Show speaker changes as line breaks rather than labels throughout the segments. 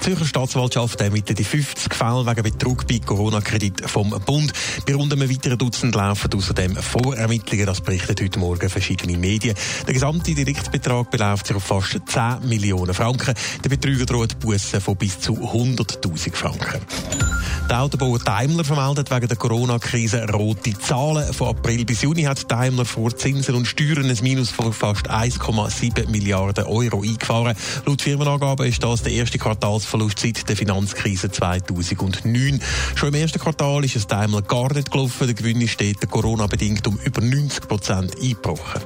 Die Zürcher Staatsanwaltschaft ermittelt die 50 Fälle wegen Betrug bei Corona-Kredit vom Bund. Bei rund einem weiteren Dutzend laufen außerdem Vorermittlungen, das berichtet heute Morgen verschiedene Medien. Der gesamte Direktbetrag beläuft sich auf fast 10 Millionen Franken. Der Betrüger droht Bussen von bis zu 100.000 Franken. Der Autobauer Daimler vermeldet wegen der Corona-Krise rote Zahlen. Von April bis Juni hat Daimler vor Zinsen und Steuern ein Minus von fast 1,7 Milliarden Euro eingefahren. Laut Firmenangaben ist das der erste Quartalsverlust seit der Finanzkrise 2009. Schon im ersten Quartal ist es Daimler gar nicht gelaufen. Der Gewinn ist dort Corona-bedingt um über 90 Prozent eingebrochen.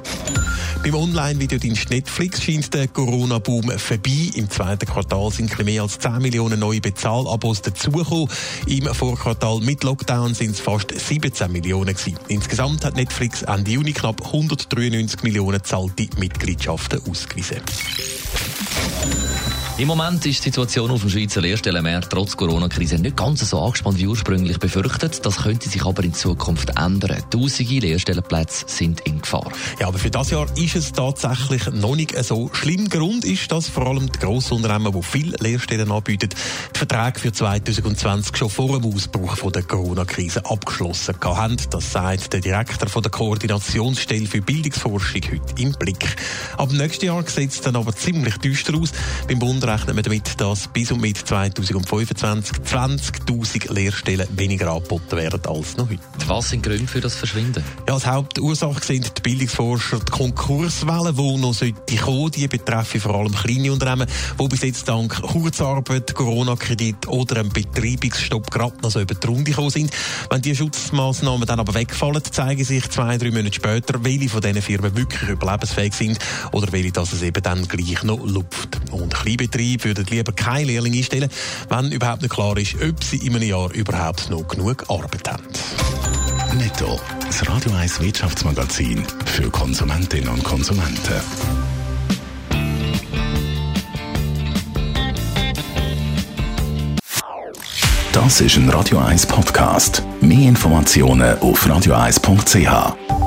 Beim Online-Videodienst Netflix scheint der Corona-Boom vorbei. Im zweiten Quartal sind mehr als 10 Millionen neue Bezahlabos dazugekommen. Im Vorquartal mit Lockdown sind es fast 17 Millionen gewesen. Insgesamt hat Netflix Ende Juni knapp 193 Millionen zahlte Mitgliedschaften ausgewiesen.
Im Moment ist die Situation auf dem Schweizer Lehrstellenmarkt trotz Corona-Krise nicht ganz so angespannt wie ursprünglich befürchtet. Das könnte sich aber in Zukunft ändern. Tausende Lehrstellenplätze sind in Gefahr.
Ja, aber für das Jahr ist es tatsächlich noch nicht so schlimm. Grund ist, dass vor allem die Grossunternehmen, die viele Lehrstellen anbieten, die Verträge für 2020 schon vor dem Ausbruch der Corona-Krise abgeschlossen haben. Das sagt der Direktor von der Koordinationsstelle für Bildungsforschung heute im Blick. Ab nächstes Jahr sieht es dann aber ziemlich düster aus. Beim Bund rechnen wir damit, dass bis und mit 2025 20.000 Lehrstellen weniger angeboten werden als noch heute.
Was sind Gründe für das Verschwinden?
Ja, als Hauptursache sind die Bildungsforscher die Konkurswelle, die noch sollte kommen. Die betreffen vor allem kleine Unternehmen, die bis jetzt dank Kurzarbeit, Corona-Kredit oder einem Betreibungsstopp gerade noch so über die Runde gekommen sind. Wenn diese Schutzmaßnahmen dann aber wegfallen, zeigen sich zwei, drei Monate später, welche von diesen Firmen wirklich überlebensfähig sind oder welche, dass es eben dann gleich noch lupft. Und Kleinbetriebe würden lieber keine Lehrlinge einstellen, wenn überhaupt nicht klar ist, ob sie in einem Jahr überhaupt noch genug Arbeit haben.
Netto. Das Radio 1 Wirtschaftsmagazin für Konsumentinnen und Konsumenten. Das ist ein Radio 1 Podcast. Mehr Informationen auf radio1.ch.